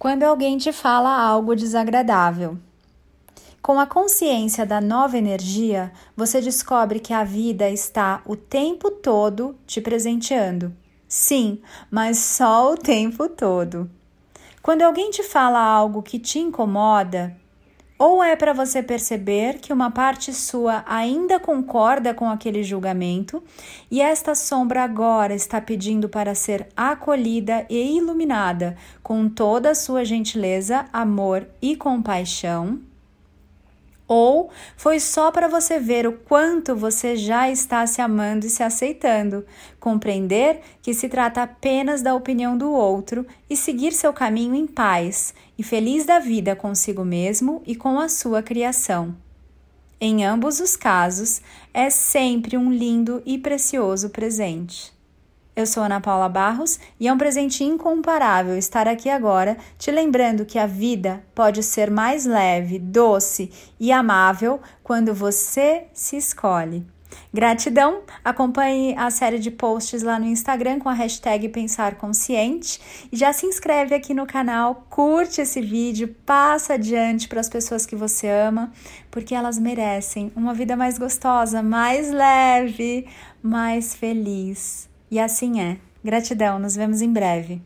Quando alguém te fala algo desagradável. Com a consciência da nova energia, você descobre que a vida está o tempo todo te presenteando. Sim, mas só o tempo todo. Quando alguém te fala algo que te incomoda, ou é para você perceber que uma parte sua ainda concorda com aquele julgamento e esta sombra agora está pedindo para ser acolhida e iluminada com toda a sua gentileza, amor e compaixão ou foi só para você ver o quanto você já está se amando e se aceitando, compreender que se trata apenas da opinião do outro e seguir seu caminho em paz e feliz da vida consigo mesmo e com a sua criação. Em ambos os casos, é sempre um lindo e precioso presente. Eu sou Ana Paula Barros e é um presente incomparável estar aqui agora, te lembrando que a vida pode ser mais leve, doce e amável quando você se escolhe. Gratidão! Acompanhe a série de posts lá no Instagram com a hashtag Pensar Consciente e já se inscreve aqui no canal, curte esse vídeo, passa adiante para as pessoas que você ama, porque elas merecem uma vida mais gostosa, mais leve, mais feliz. E assim é. Gratidão, nos vemos em breve.